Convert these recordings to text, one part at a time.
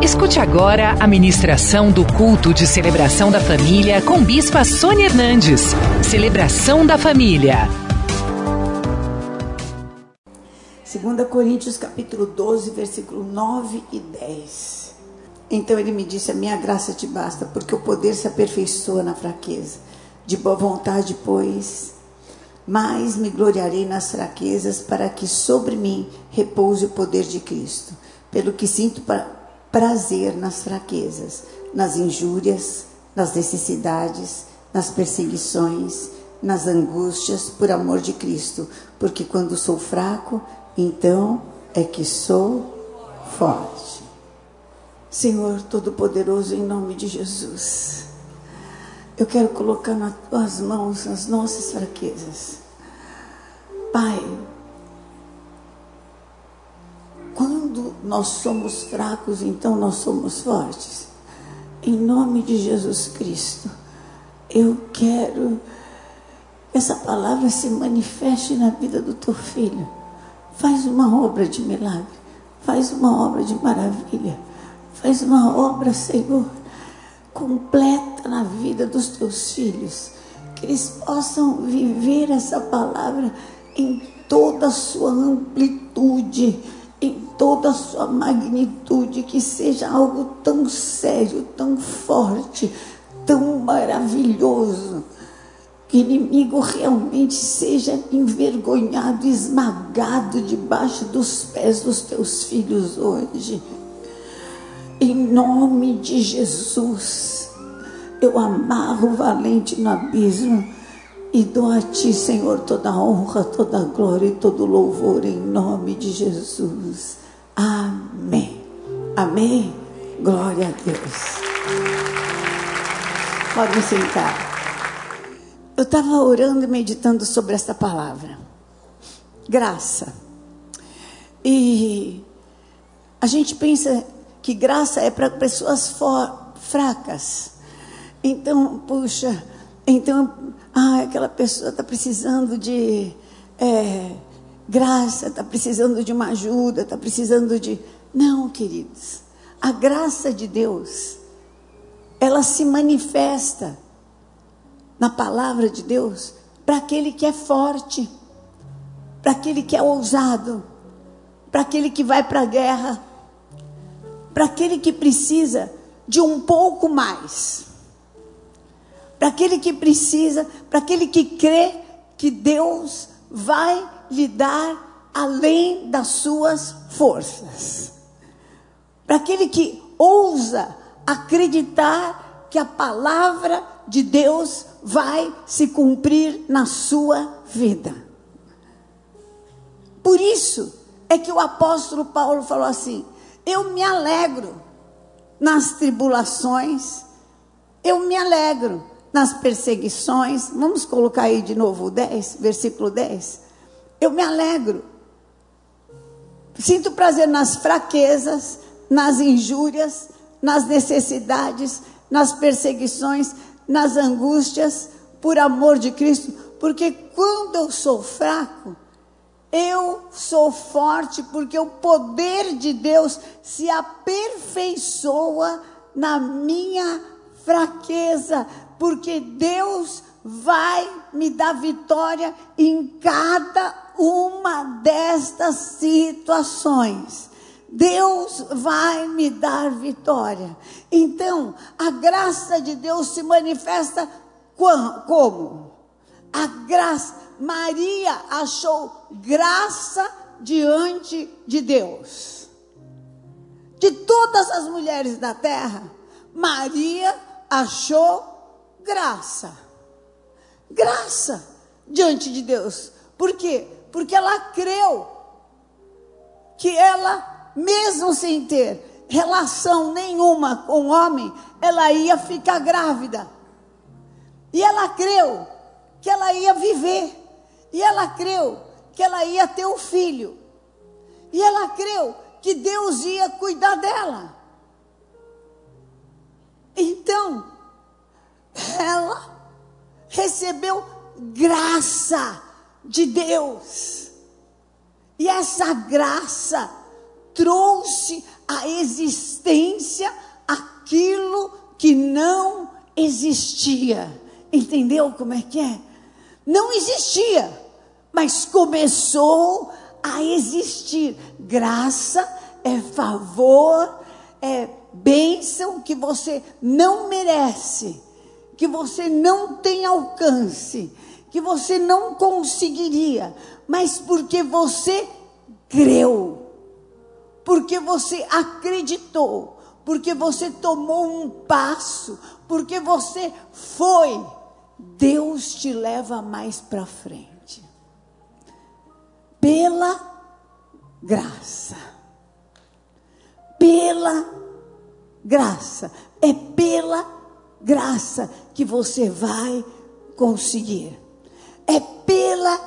Escute agora a ministração do culto de celebração da família com Bispa Sônia Hernandes. Celebração da família. 2 Coríntios capítulo 12, versículo 9 e 10. Então ele me disse: A minha graça te basta, porque o poder se aperfeiçoa na fraqueza. De boa vontade, pois, mais me gloriarei nas fraquezas, para que sobre mim repouse o poder de Cristo. Pelo que sinto prazer nas fraquezas, nas injúrias, nas necessidades, nas perseguições, nas angústias, por amor de Cristo. Porque quando sou fraco, então é que sou forte. Senhor Todo-Poderoso, em nome de Jesus, eu quero colocar nas tuas mãos as nossas fraquezas. Pai, quando nós somos fracos, então nós somos fortes. Em nome de Jesus Cristo, eu quero que essa palavra se manifeste na vida do teu filho. Faz uma obra de milagre, faz uma obra de maravilha, faz uma obra, Senhor, completa na vida dos teus filhos. Que eles possam viver essa palavra em toda a sua amplitude, em toda a sua magnitude, que seja algo tão sério, tão forte, tão maravilhoso que inimigo realmente seja envergonhado, esmagado debaixo dos pés dos teus filhos hoje. Em nome de Jesus, eu amarro o valente no abismo e dou a ti, Senhor, toda honra, toda glória e todo louvor em nome de Jesus. Amém. Amém. Glória a Deus. Pode sentar. Eu estava orando e meditando sobre esta palavra. Graça. E a gente pensa que graça é para pessoas fracas. Então, puxa, então, ah, aquela pessoa está precisando de é, graça, está precisando de uma ajuda, está precisando de. Não, queridos. A graça de Deus, ela se manifesta na palavra de Deus para aquele que é forte, para aquele que é ousado, para aquele que vai para a guerra, para aquele que precisa de um pouco mais, para aquele que precisa, para aquele que crê que Deus vai lhe dar além das suas forças, para aquele que ousa acreditar que a palavra de Deus vai se cumprir na sua vida. Por isso é que o apóstolo Paulo falou assim: Eu me alegro nas tribulações, eu me alegro nas perseguições. Vamos colocar aí de novo o 10, versículo 10. Eu me alegro. Sinto prazer nas fraquezas, nas injúrias, nas necessidades, nas perseguições nas angústias por amor de Cristo, porque quando eu sou fraco, eu sou forte, porque o poder de Deus se aperfeiçoa na minha fraqueza, porque Deus vai me dar vitória em cada uma destas situações. Deus vai me dar vitória. Então, a graça de Deus se manifesta como? A graça. Maria achou graça diante de Deus. De todas as mulheres da terra, Maria achou graça. Graça diante de Deus. Por quê? Porque ela creu que ela mesmo sem ter relação nenhuma com o homem, ela ia ficar grávida. E ela creu que ela ia viver. E ela creu que ela ia ter um filho. E ela creu que Deus ia cuidar dela. Então, ela recebeu graça de Deus. E essa graça trouxe à existência aquilo que não existia. Entendeu como é que é? Não existia, mas começou a existir. Graça é favor, é bênção que você não merece, que você não tem alcance, que você não conseguiria, mas porque você creu, porque você acreditou, porque você tomou um passo, porque você foi, Deus te leva mais para frente. Pela graça. Pela graça. É pela graça que você vai conseguir. É pela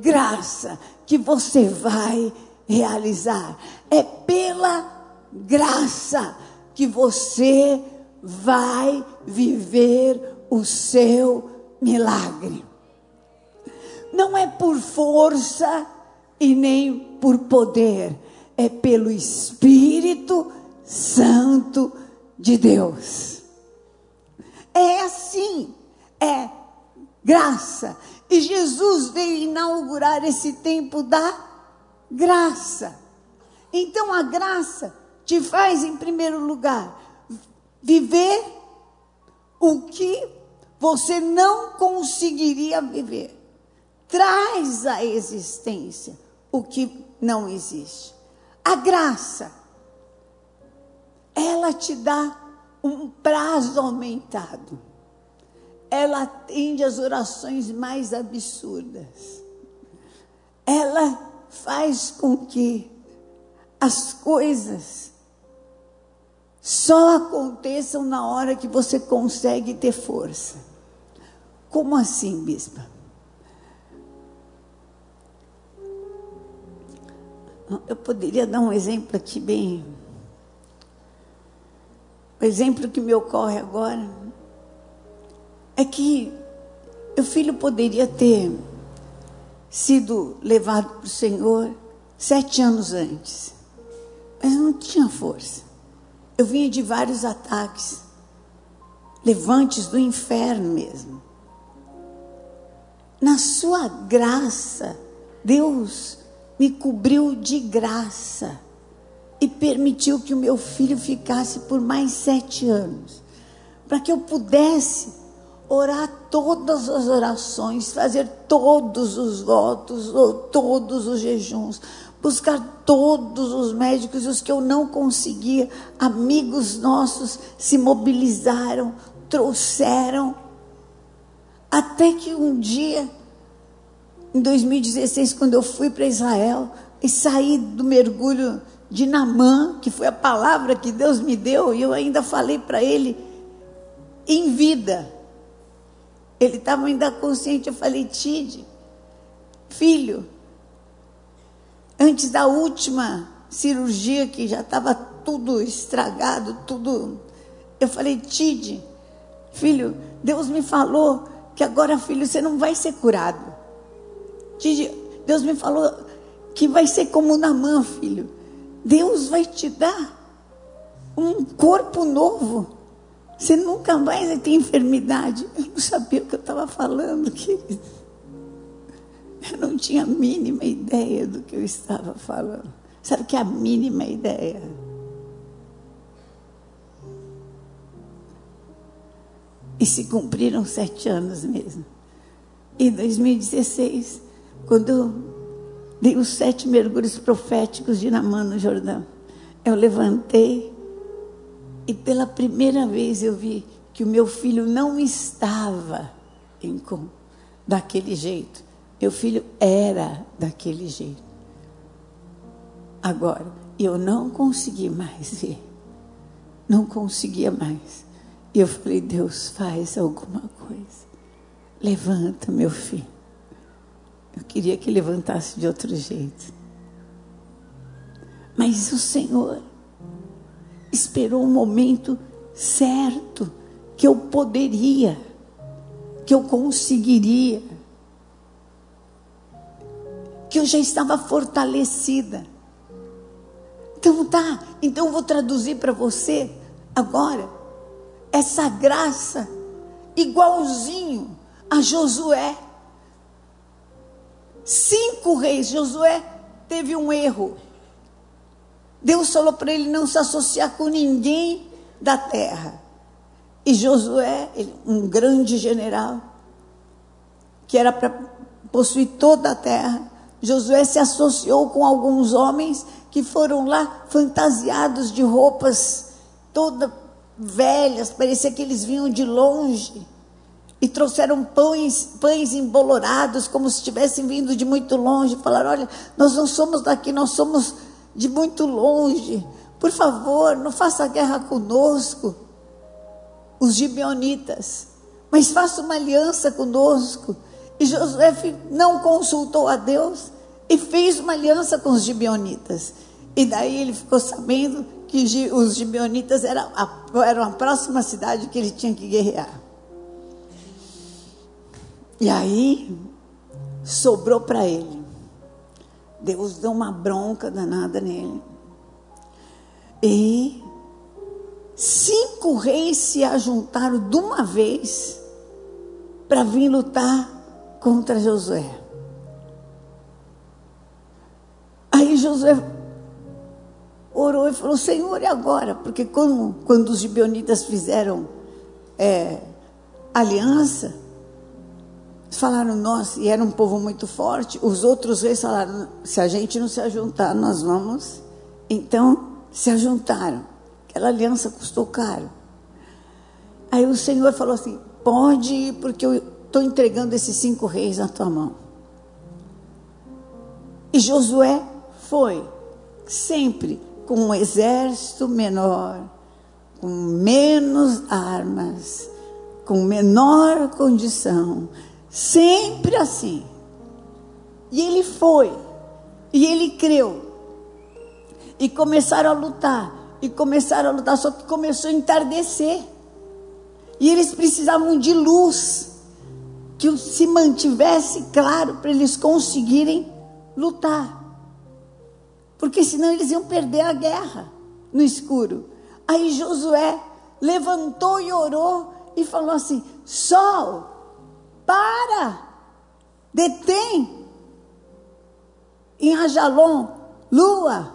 graça que você vai realizar. É pela graça que você vai viver o seu milagre. Não é por força e nem por poder, é pelo Espírito Santo de Deus. É assim, é graça. E Jesus veio inaugurar esse tempo da graça. Então a graça te faz, em primeiro lugar, viver o que você não conseguiria viver. Traz à existência o que não existe. A graça, ela te dá um prazo aumentado. Ela atende às orações mais absurdas. Ela faz com que as coisas só aconteçam na hora que você consegue ter força. Como assim, bispa? Eu poderia dar um exemplo aqui bem. O exemplo que me ocorre agora é que o filho poderia ter sido levado para o Senhor sete anos antes, mas não tinha força. Eu vinha de vários ataques, levantes do inferno mesmo. Na sua graça, Deus me cobriu de graça e permitiu que o meu filho ficasse por mais sete anos, para que eu pudesse orar todas as orações, fazer todos os votos, todos os jejuns, buscar todos os médicos, os que eu não conseguia, amigos nossos se mobilizaram, trouxeram, até que um dia, em 2016, quando eu fui para Israel e saí do mergulho de Namã, que foi a palavra que Deus me deu, e eu ainda falei para ele em vida. Ele estava ainda consciente, eu falei, Tide, filho, antes da última cirurgia, que já estava tudo estragado, tudo. Eu falei, Tide, filho, Deus me falou que agora, filho, você não vai ser curado. Tide, Deus me falou que vai ser como na mão, filho. Deus vai te dar um corpo novo. Você nunca mais vai ter enfermidade. Eu não sabia o que eu estava falando, querido. Eu não tinha a mínima ideia do que eu estava falando. Sabe que é a mínima ideia? E se cumpriram sete anos mesmo. Em 2016, quando dei os sete mergulhos proféticos de Namã no Jordão, eu levantei e pela primeira vez eu vi que o meu filho não estava em, daquele jeito. Meu filho era daquele jeito. Agora, eu não consegui mais ver. Não conseguia mais. E eu falei, Deus, faz alguma coisa. Levanta, meu filho. Eu queria que levantasse de outro jeito. Mas o Senhor esperou um momento certo que eu poderia, que eu conseguiria que eu já estava fortalecida. Então tá, então eu vou traduzir para você Agora, essa graça, igualzinho a Josué. Cinco reis, Josué teve um erro. Deus falou para ele não se associar com ninguém da terra. E Josué, um grande general, que era para possuir toda a terra, Josué se associou com alguns homens que foram lá fantasiados de roupas todas velhas, parecia que eles vinham de longe. E trouxeram pães, pães embolorados, como se tivessem vindo de muito longe. Falaram: Olha, nós não somos daqui, nós somos de muito longe. Por favor, não faça guerra conosco, os gibeonitas, mas faça uma aliança conosco. E Josué não consultou a Deus e fez uma aliança com os gibeonitas. E daí ele ficou sabendo que os gibeonitas eram a, eram a próxima cidade que ele tinha que guerrear. E aí sobrou para ele. Deus deu uma bronca danada nele. E cinco reis se ajuntaram de uma vez para vir lutar contra Josué. Aí Josué orou e falou: Senhor, e agora? Porque quando, quando os gibeonitas fizeram é, aliança, falaram, nós, e era um povo muito forte, os outros reis falaram, se a gente não se ajuntar, nós vamos. Então, se ajuntaram. Aquela aliança custou caro. Aí o Senhor falou assim: pode ir, porque eu estou entregando esses cinco reis na tua mão. E Josué foi, sempre com um exército menor, com menos armas, com menor condição, Sempre assim. E ele foi. E ele creu. E começaram a lutar. E começaram a lutar. Só que começou a entardecer. E eles precisavam de luz. Que se mantivesse claro para eles conseguirem lutar. Porque senão eles iam perder a guerra no escuro. Aí Josué levantou e orou e falou assim: Sol, para, detém. Em Ajalon, lua,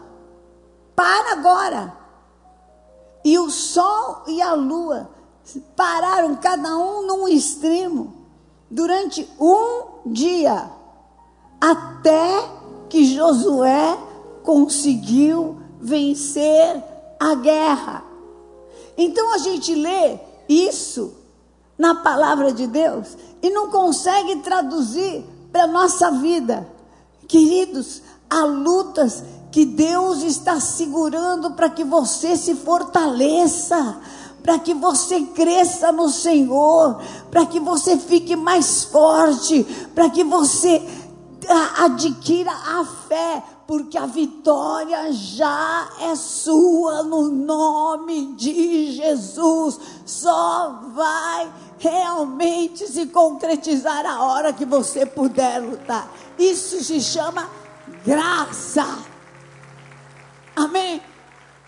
para agora. E o sol e a lua pararam cada um num extremo durante um dia, até que Josué conseguiu vencer a guerra. Então a gente lê isso na palavra de Deus e não consegue traduzir para a nossa vida. Queridos, há lutas que Deus está segurando para que você se fortaleça, para que você cresça no Senhor, para que você fique mais forte, para que você adquira a fé, porque a vitória já é sua no nome de Jesus. Só vai realmente se concretizar a hora que você puder lutar. Isso se chama graça. Amém?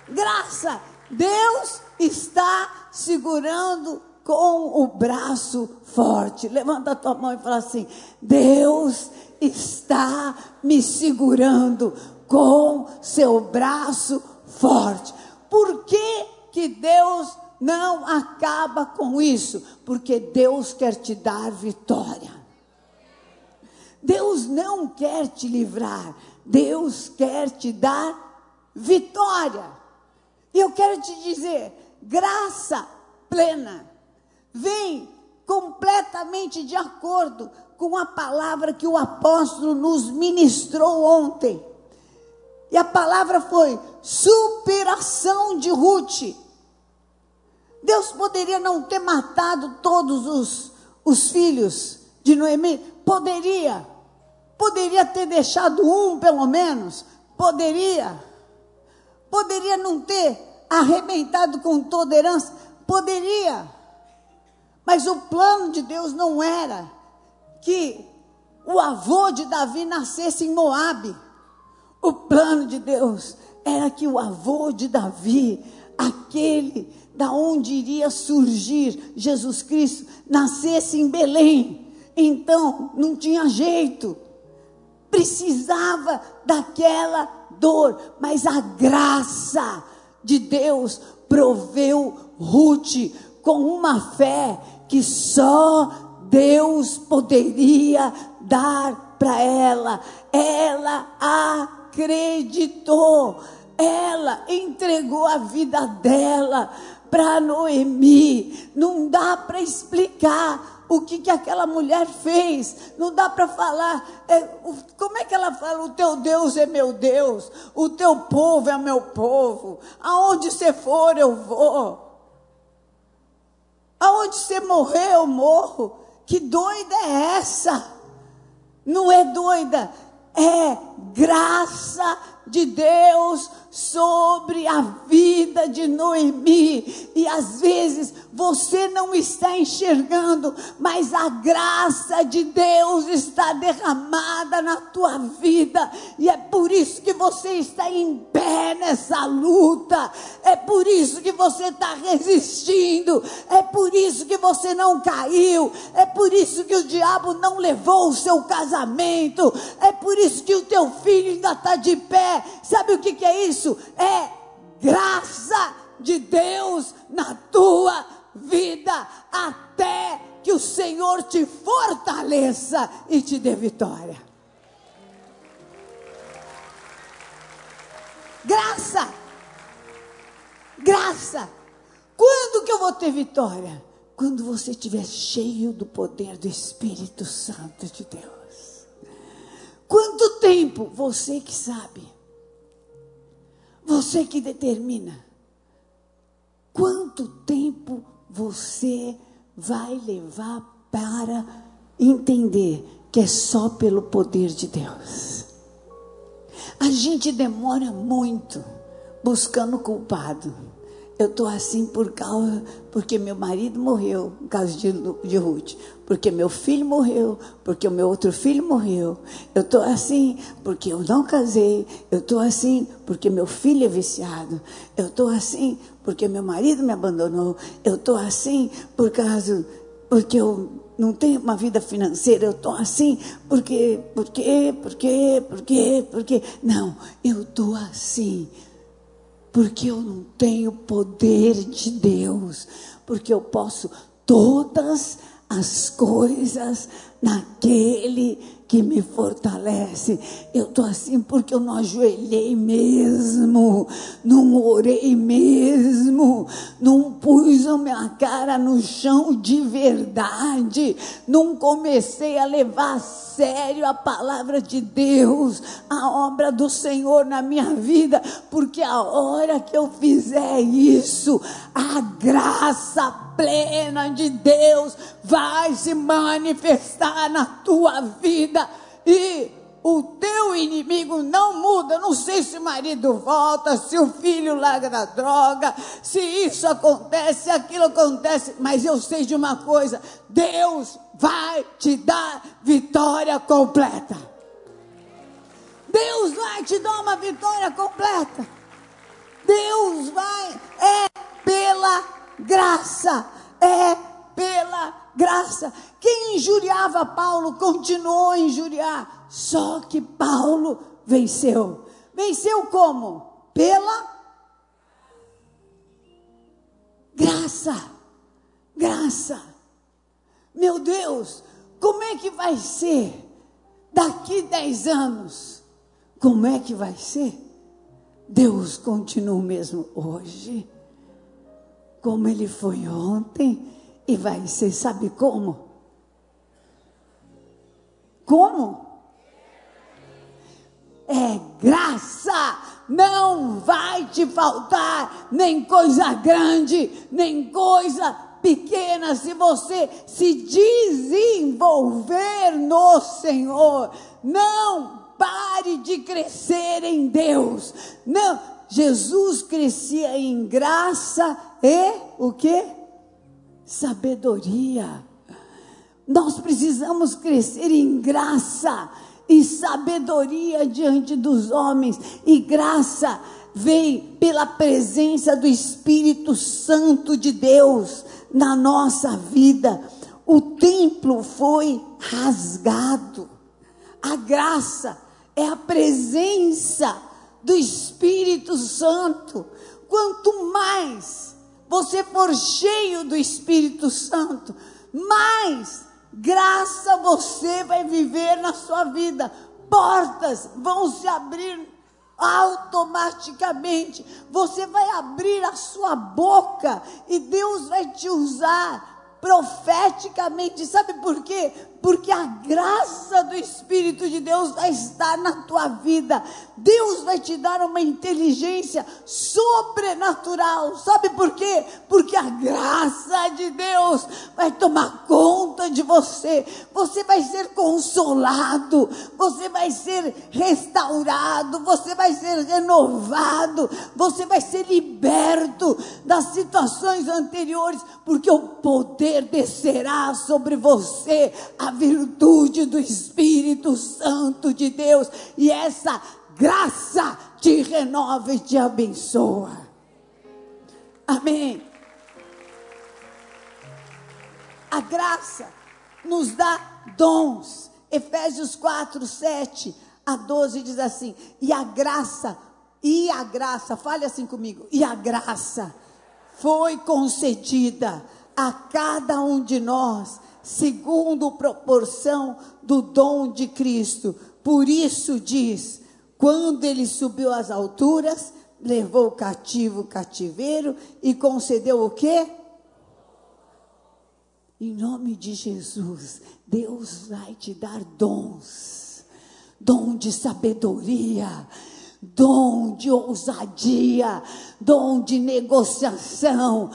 Graça. Deus está segurando com o braço forte. Levanta a tua mão e fala assim: Deus está me segurando com seu braço forte. Por que, que Deus não acaba com isso, porque Deus quer te dar vitória. Deus não quer te livrar, Deus quer te dar vitória. E eu quero te dizer, graça plena vem completamente de acordo com a palavra que o apóstolo nos ministrou ontem. E a palavra foi superação de Ruth. Deus poderia não ter matado todos os, os filhos de Noemi? Poderia. Poderia ter deixado um, pelo menos? Poderia. Poderia não ter arrebentado com toda herança? Poderia. Mas o plano de Deus não era que o avô de Davi nascesse em Moabe. O plano de Deus era que o avô de Davi aquele da onde iria surgir Jesus Cristo, nascesse em Belém. Então, não tinha jeito. Precisava daquela dor, mas a graça de Deus proveu Ruth com uma fé que só Deus poderia dar para ela. Ela acreditou, ela entregou a vida dela para Noemi. Não dá para explicar o que, que aquela mulher fez. Não dá para falar. É, como é que ela fala? O teu Deus é meu Deus. O teu povo é meu povo. Aonde você for, eu vou. Aonde você morrer, eu morro. Que doida é essa? Não é doida, é graça de Deus sobre a vida de Noemi. E às vezes você não está enxergando, mas a graça de Deus está derramada na tua vida. E é por isso que você está em pé nessa luta. É por isso que você está resistindo. É por isso que você não caiu. É por isso que o diabo não levou o seu casamento. É por isso que o teu filho ainda está de pé. Sabe o que, que é isso? É graça de Deus na tua vida, até que o Senhor te fortaleça e te dê vitória. Graça, graça. Quando que eu vou ter vitória? Quando você estiver cheio do poder do Espírito Santo de Deus. Quanto tempo? Você que sabe. Você que determina. Quanto tempo você vai levar para entender que é só pelo poder de Deus? A gente demora muito buscando culpado. Eu estou assim por causa, porque meu marido morreu, no caso de, de Ruth. Porque meu filho morreu, porque o meu outro filho morreu. Eu estou assim porque eu não casei. Eu estou assim porque meu filho é viciado. Eu estou assim porque meu marido me abandonou. Eu estou assim por causa, porque eu não tenho uma vida financeira. Eu estou assim porque, porque, porque, porque, porque. Não, eu estou assim porque eu não tenho poder de Deus, porque eu posso todas as coisas naquele que me fortalece. Eu estou assim porque eu não ajoelhei mesmo, não orei mesmo, não pus a minha cara no chão de verdade, não comecei a levar a sério a palavra de Deus, a obra do Senhor na minha vida, porque a hora que eu fizer isso, a graça plena de Deus vai se manifestar na tua vida e o teu inimigo não muda. Não sei se o marido volta, se o filho larga da droga, se isso acontece, se aquilo acontece, mas eu sei de uma coisa: Deus vai te dar vitória completa. Deus vai te dar uma vitória completa. Deus vai, é pela graça, é pela graça. Quem injuriava Paulo continuou a injuriar, só que Paulo venceu. Venceu como? Pela graça. Graça. Meu Deus, como é que vai ser daqui dez anos? Como é que vai ser? Deus continua mesmo hoje, como ele foi ontem e vai ser, sabe como? Como? É graça, não vai te faltar nem coisa grande, nem coisa pequena, se você se desenvolver no Senhor. Não pare de crescer em Deus. Não, Jesus crescia em graça e o que? Sabedoria. Nós precisamos crescer em graça e sabedoria diante dos homens. E graça vem pela presença do Espírito Santo de Deus na nossa vida. O templo foi rasgado. A graça é a presença do Espírito Santo. Quanto mais você for cheio do Espírito Santo, mais graça você vai viver na sua vida. Portas vão se abrir automaticamente. Você vai abrir a sua boca e Deus vai te usar profeticamente. Sabe por quê? Porque a graça do Espírito de Deus vai estar na tua vida. Deus vai te dar uma inteligência sobrenatural. Sabe por quê? Porque a graça de Deus vai tomar conta de você. Você vai ser consolado, você vai ser restaurado, você vai ser renovado, você vai ser liberto das situações anteriores, porque o poder descerá sobre você. A virtude do Espírito Santo de Deus, e essa graça te renova e te abençoa. Amém. A graça nos dá dons. Efésios 4, 7 a 12 diz assim: E a graça, e a graça, fale assim comigo, e a graça foi concedida a cada um de nós segundo proporção do dom de Cristo. Por isso diz: quando ele subiu às alturas, levou o cativo o cativeiro e concedeu o quê? Em nome de Jesus, Deus vai te dar dons, dom de sabedoria, dom de ousadia, dom de negociação,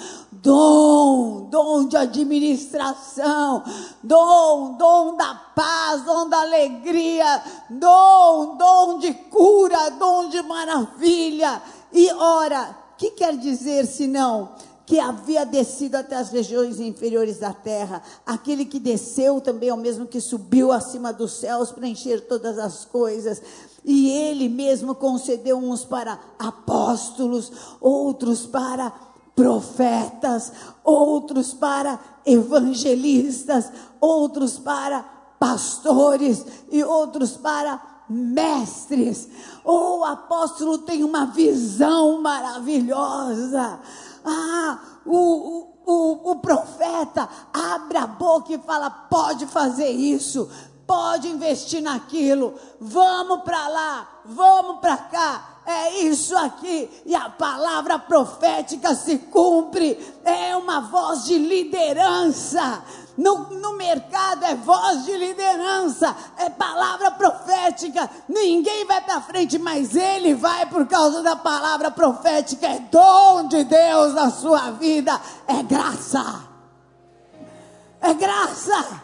dom, dom de administração, dom, dom da paz, dom da alegria, dom, dom de cura, dom de maravilha. E ora, que quer dizer senão que havia descido até as regiões inferiores da terra, aquele que desceu também é o mesmo que subiu acima dos céus para encher todas as coisas. E ele mesmo concedeu uns para apóstolos, outros para profetas, outros para evangelistas, outros para pastores e outros para mestres. Oh, o apóstolo tem uma visão maravilhosa. Ah, o, o, o, profeta abre a boca e fala: pode fazer isso, pode investir naquilo, vamos para lá, vamos para cá é isso aqui, e a palavra profética se cumpre, é uma voz de liderança. No, no mercado é voz de liderança, é palavra profética. Ninguém vai para frente, mas ele vai por causa da palavra profética. É dom de Deus na sua vida, é graça. É graça.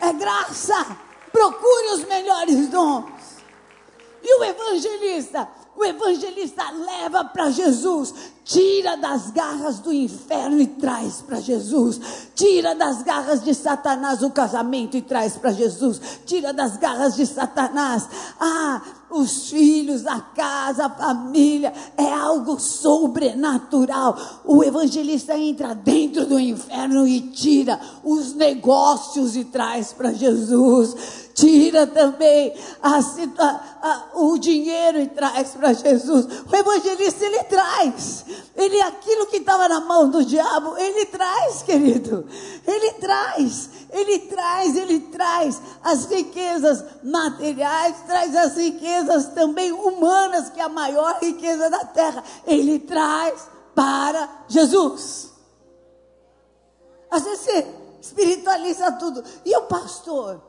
É graça. Procure os melhores dons. E o evangelista? O evangelista leva para Jesus, tira das garras do inferno e traz para Jesus, tira das garras de Satanás o casamento e traz para Jesus, tira das garras de Satanás, ah, os filhos, a casa, a família, é algo sobrenatural. O evangelista entra dentro do inferno e tira os negócios e traz para Jesus tira também a, a, o dinheiro e traz para Jesus. O evangelista ele traz, ele aquilo que estava na mão do diabo, ele traz, querido. Ele traz, ele traz, ele traz as riquezas materiais, traz as riquezas também humanas, que é a maior riqueza da terra. Ele traz para Jesus. Às vezes você espiritualiza tudo. E o pastor?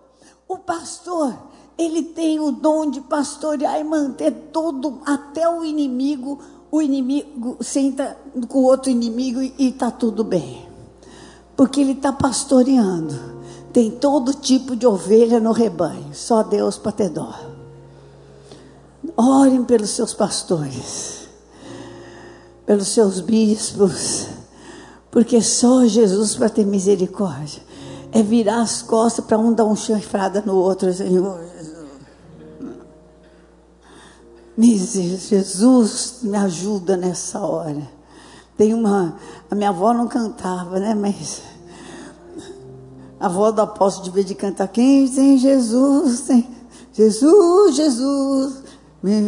O pastor, ele tem o dom de pastorear e manter todo, até o inimigo, o inimigo senta com o outro inimigo e está tudo bem. Porque ele está pastoreando. Tem todo tipo de ovelha no rebanho. Só Deus para ter dó. Orem pelos seus pastores, pelos seus bispos, porque só Jesus para ter misericórdia é virar as costas para um dar um chanfrada no outro, Senhor Jesus. Jesus me ajuda nessa hora. Tem uma. A minha avó não cantava, né? Mas. A avó do apóstolo devia de cantar. Quem tem Jesus, tem. Jesus, Jesus, me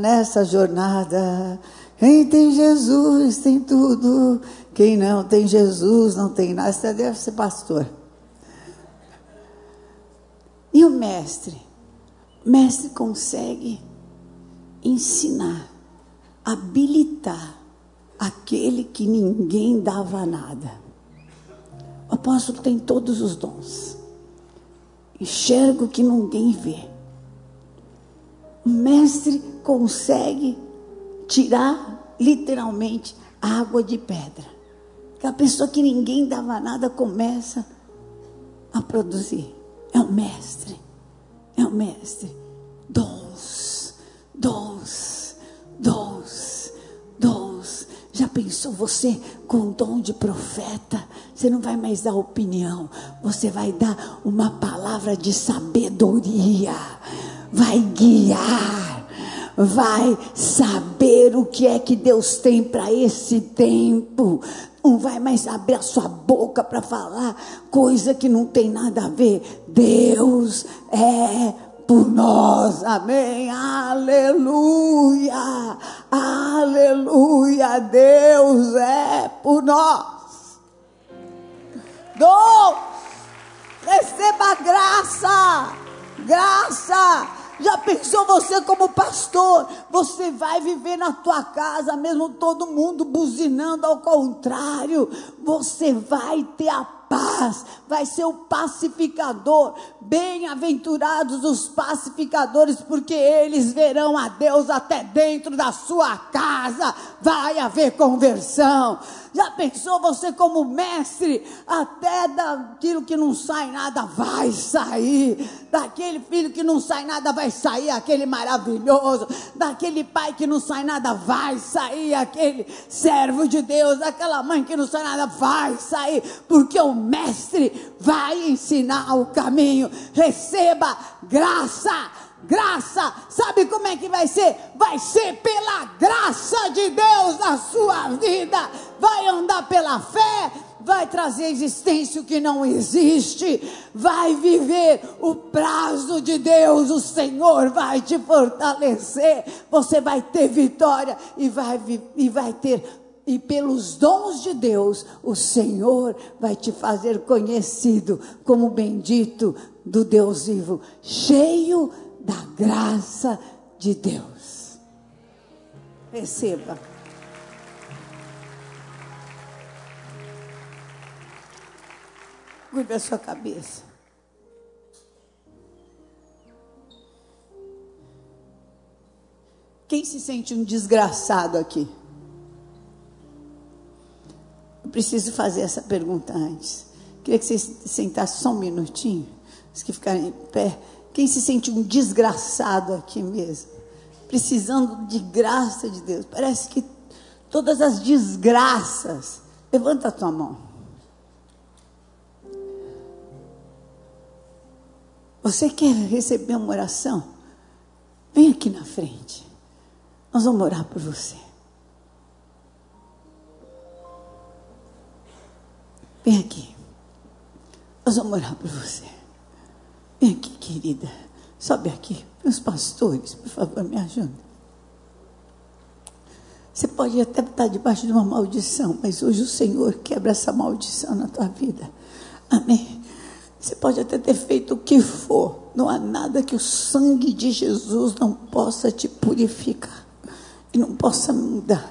nessa jornada. Quem tem Jesus tem tudo. Quem não tem Jesus não tem nada. Você deve ser pastor. E o mestre? O mestre consegue ensinar, habilitar aquele que ninguém dava nada. O apóstolo tem todos os dons. Enxerga o que ninguém vê. O mestre consegue tirar literalmente água de pedra. Que a pessoa que ninguém dava nada começa a produzir. É o mestre. É o mestre. Dons, dons, dons. Já pensou você com o dom de profeta? Você não vai mais dar opinião, você vai dar uma palavra de sabedoria, vai guiar, vai saber o que é que Deus tem para esse tempo. Não vai mais abrir a sua boca para falar coisa que não tem nada a ver. Deus é por nós. Amém. Aleluia. Aleluia. Deus é por nós. Dom. Receba graça. Graça. Já pensou você como pastor? Você vai viver na tua casa, mesmo todo mundo buzinando ao contrário. Você vai ter a paz, vai ser o pacificador. Bem-aventurados os pacificadores, porque eles verão a Deus até dentro da sua casa. Vai haver conversão. Já pensou você como mestre? Até daquilo que não sai nada vai sair. Daquele filho que não sai nada vai sair aquele maravilhoso. Daquele pai que não sai nada vai sair aquele servo de Deus. Daquela mãe que não sai nada vai sair. Porque o mestre vai ensinar o caminho. Receba graça graça. Sabe como é que vai ser? Vai ser pela graça de Deus na sua vida. Vai andar pela fé, vai trazer existência o que não existe, vai viver o prazo de Deus, o Senhor vai te fortalecer, você vai ter vitória e vai, e vai ter. E pelos dons de Deus, o Senhor vai te fazer conhecido como bendito do Deus vivo, cheio da graça de Deus. Receba. Curva a sua cabeça. Quem se sente um desgraçado aqui? Eu preciso fazer essa pergunta antes. Queria que vocês sentassem só um minutinho. Os que ficarem em pé. Quem se sente um desgraçado aqui mesmo? Precisando de graça de Deus. Parece que todas as desgraças. Levanta a tua mão. Você quer receber uma oração? Vem aqui na frente. Nós vamos orar por você. Vem aqui. Nós vamos orar por você. Vem aqui, querida. Sobe aqui. Meus pastores, por favor, me ajudem. Você pode até estar debaixo de uma maldição, mas hoje o Senhor quebra essa maldição na tua vida. Amém. Você pode até ter feito o que for, não há nada que o sangue de Jesus não possa te purificar e não possa mudar.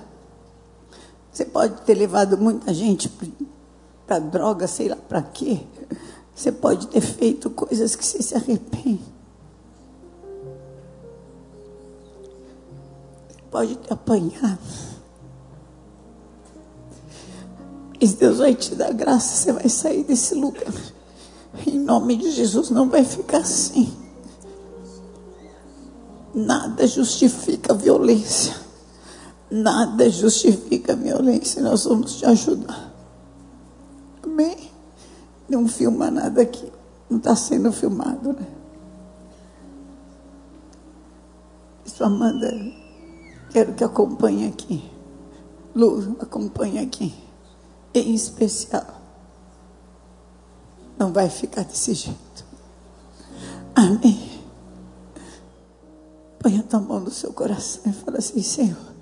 Você pode ter levado muita gente para droga, sei lá para quê. Você pode ter feito coisas que você se arrepende. Pode ter apanhado. Mas Deus vai te dar graça, você vai sair desse lugar. Em nome de Jesus, não vai ficar assim. Nada justifica violência. Nada justifica violência. Nós vamos te ajudar. Amém? Não filma nada aqui. Não está sendo filmado, né? pastor Amanda, quero que acompanhe aqui. Lu, acompanhe aqui. Em especial. Não vai ficar desse jeito. Amém. Põe a tua mão no seu coração e fala assim, Senhor.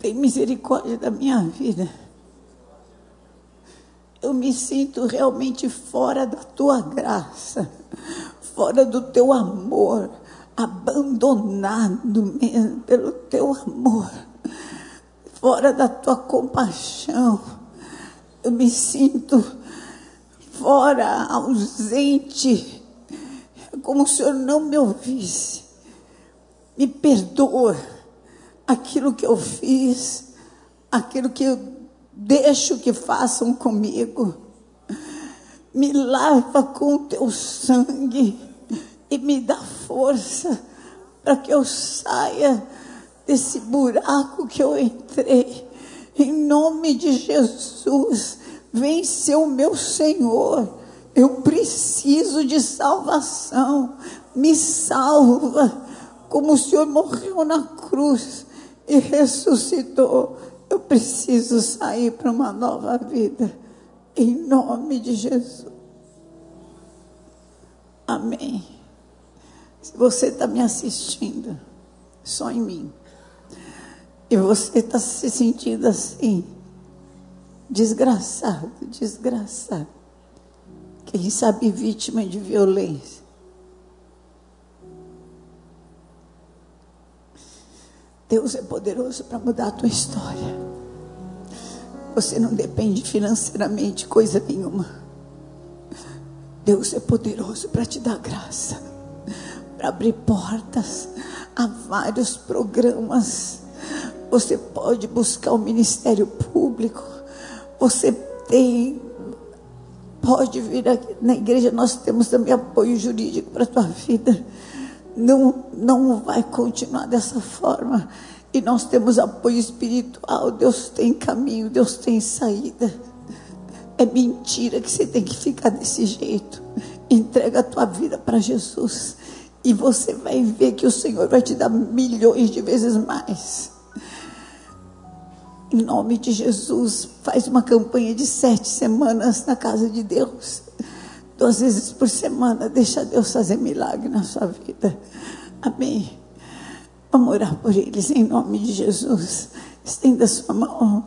Tem misericórdia da minha vida. Eu me sinto realmente fora da tua graça, fora do teu amor, abandonado mesmo pelo teu amor, fora da tua compaixão. Eu me sinto fora, ausente, como se o Senhor não me ouvisse. Me perdoa aquilo que eu fiz, aquilo que eu deixo que façam comigo. Me lava com o teu sangue e me dá força para que eu saia desse buraco que eu entrei. Em nome de Jesus, vem ser o meu Senhor. Eu preciso de salvação. Me salva, como o Senhor morreu na cruz e ressuscitou. Eu preciso sair para uma nova vida. Em nome de Jesus. Amém. Se você está me assistindo, só em mim, e você está se sentindo assim, desgraçado, desgraçado, quem sabe vítima de violência, Deus é poderoso para mudar a tua história. Você não depende financeiramente coisa nenhuma. Deus é poderoso para te dar graça, para abrir portas a vários programas. Você pode buscar o ministério público. Você tem pode vir aqui na igreja, nós temos também apoio jurídico para a tua vida não, não vai continuar dessa forma. E nós temos apoio espiritual. Deus tem caminho, Deus tem saída. É mentira que você tem que ficar desse jeito. Entrega a tua vida para Jesus. E você vai ver que o Senhor vai te dar milhões de vezes mais. Em nome de Jesus, faz uma campanha de sete semanas na casa de Deus duas vezes por semana. Deixa Deus fazer milagre na sua vida. Amém. Vamos orar por eles em nome de Jesus. Estenda sua mão.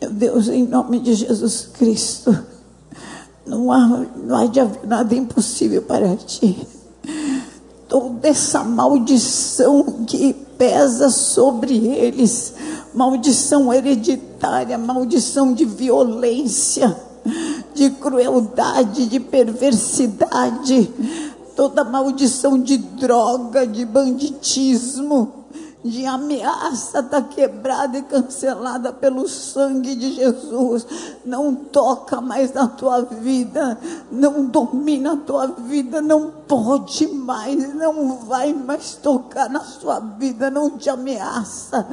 Meu Deus, em nome de Jesus Cristo. Não há, não há de haver nada impossível para ti. Toda essa maldição que pesa sobre eles, maldição hereditária, maldição de violência de crueldade, de perversidade, toda maldição de droga, de banditismo, de ameaça está quebrada e cancelada pelo sangue de Jesus. Não toca mais na tua vida, não domina a tua vida, não pode mais, não vai mais tocar na sua vida, não te ameaça.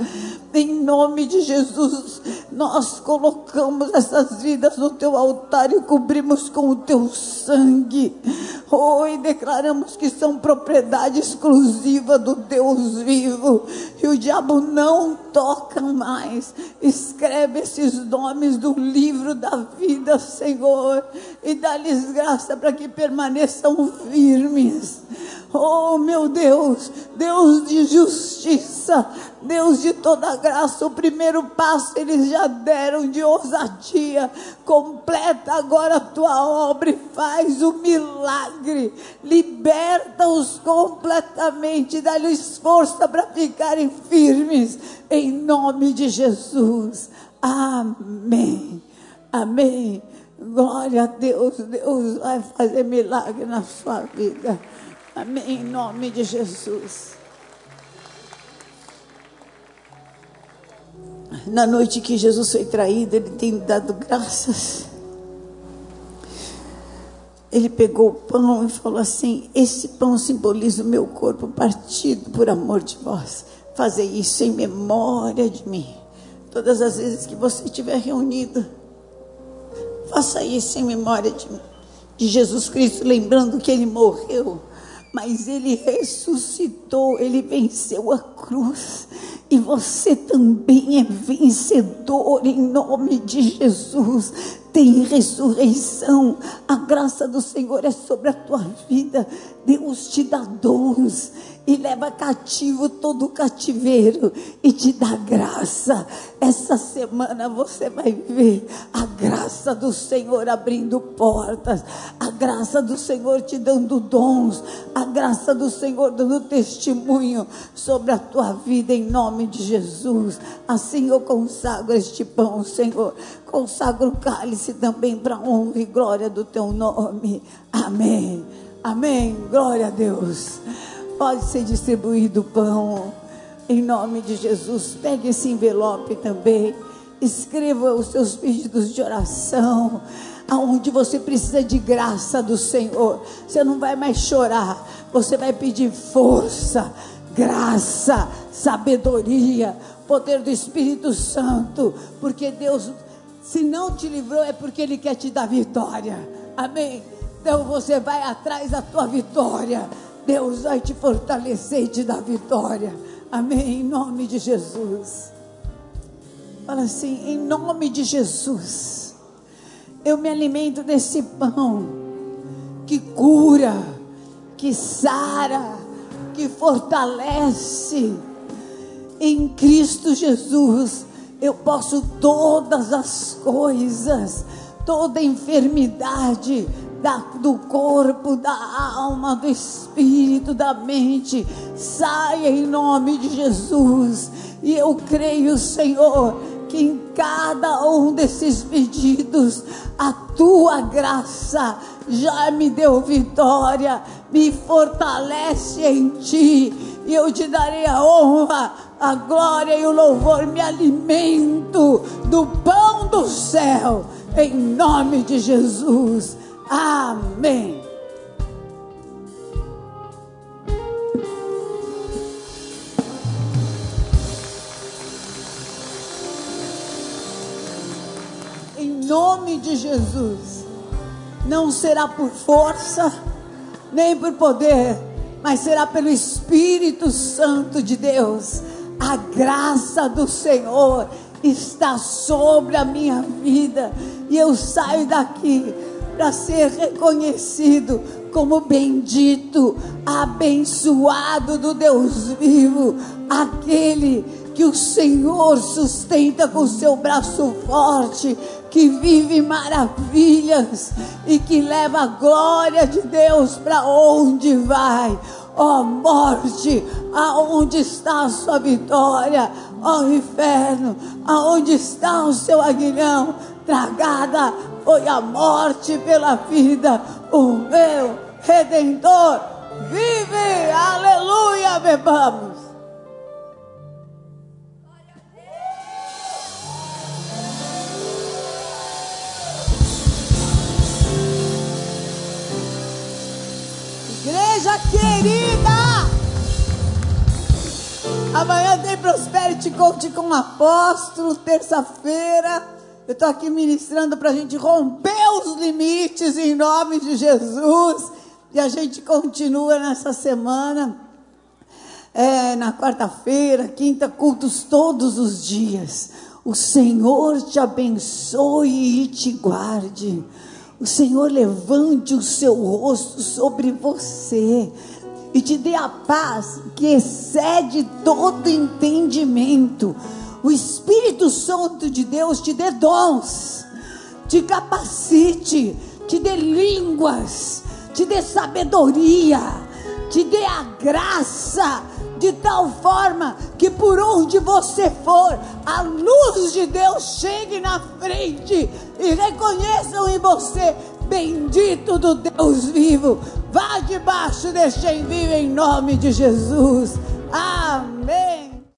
Em nome de Jesus, nós colocamos essas vidas no teu altar e cobrimos com o teu sangue. Oh, e declaramos que são propriedade exclusiva do Deus vivo e o diabo não toca mais. Escreve esses nomes do livro da vida, Senhor, e dá-lhes graça para que permaneçam firmes. Oh, meu Deus, Deus de justiça, Deus de toda graça, o primeiro passo eles já deram de ousadia. Completa agora a tua obra e faz o milagre. Liberta-os completamente, dá-lhes força para ficarem firmes, em nome de Jesus. Amém. Amém. Glória a Deus. Deus vai fazer milagre na sua vida. Amém. Em nome de Jesus. Na noite que Jesus foi traído, ele tem dado graças. Ele pegou o pão e falou assim: Esse pão simboliza o meu corpo partido por amor de vós. Fazer isso em memória de mim. Todas as vezes que você estiver reunido, faça isso em memória de, de Jesus Cristo, lembrando que Ele morreu mas ele ressuscitou, ele venceu a cruz. E você também é vencedor em nome de Jesus. Tem ressurreição. A graça do Senhor é sobre a tua vida. Deus te dá dons e leva cativo todo o cativeiro e te dá graça. Essa semana você vai ver a graça do Senhor abrindo portas, a graça do Senhor te dando dons, a graça do Senhor dando testemunho sobre a tua vida em nome de Jesus. Assim eu consagro este pão, Senhor. Consagro o cálice também para honra e glória do teu nome. Amém. Amém. Glória a Deus. Pode ser distribuído o pão. Em nome de Jesus. Pegue esse envelope também. Escreva os seus pedidos de oração. Aonde você precisa de graça do Senhor. Você não vai mais chorar. Você vai pedir força, graça, sabedoria, poder do Espírito Santo. Porque Deus, se não te livrou, é porque Ele quer te dar vitória. Amém. Então você vai atrás da tua vitória. Deus vai te fortalecer e te dar vitória. Amém. Em nome de Jesus. Fala assim, em nome de Jesus. Eu me alimento desse pão que cura, que sara, que fortalece. Em Cristo Jesus, eu posso todas as coisas, toda enfermidade, da, do corpo, da alma, do espírito, da mente, saia em nome de Jesus. E eu creio, Senhor, que em cada um desses pedidos, a tua graça já me deu vitória, me fortalece em ti, e eu te darei a honra, a glória e o louvor, me alimento do pão do céu, em nome de Jesus. Amém. Em nome de Jesus, não será por força, nem por poder, mas será pelo Espírito Santo de Deus. A graça do Senhor está sobre a minha vida e eu saio daqui para ser reconhecido como bendito, abençoado do Deus vivo, aquele que o Senhor sustenta com seu braço forte, que vive maravilhas e que leva a glória de Deus para onde vai. Ó oh, morte, aonde está a sua vitória? Ó oh, inferno, aonde está o seu aguilhão? Tragada foi a morte pela vida. O meu redentor vive. Aleluia, bebamos. Igreja querida, amanhã tem Prosperity Coach com o apóstolo, terça-feira. Eu estou aqui ministrando para a gente romper os limites em nome de Jesus. E a gente continua nessa semana, é, na quarta-feira, quinta, cultos todos os dias. O Senhor te abençoe e te guarde. O Senhor levante o seu rosto sobre você e te dê a paz que excede todo entendimento. O Espírito Santo de Deus te dê dons, te capacite, te dê línguas, te dê sabedoria, te dê a graça, de tal forma que por onde você for, a luz de Deus chegue na frente e reconheçam em você, bendito do Deus vivo. Vá debaixo deste envio em nome de Jesus. Amém.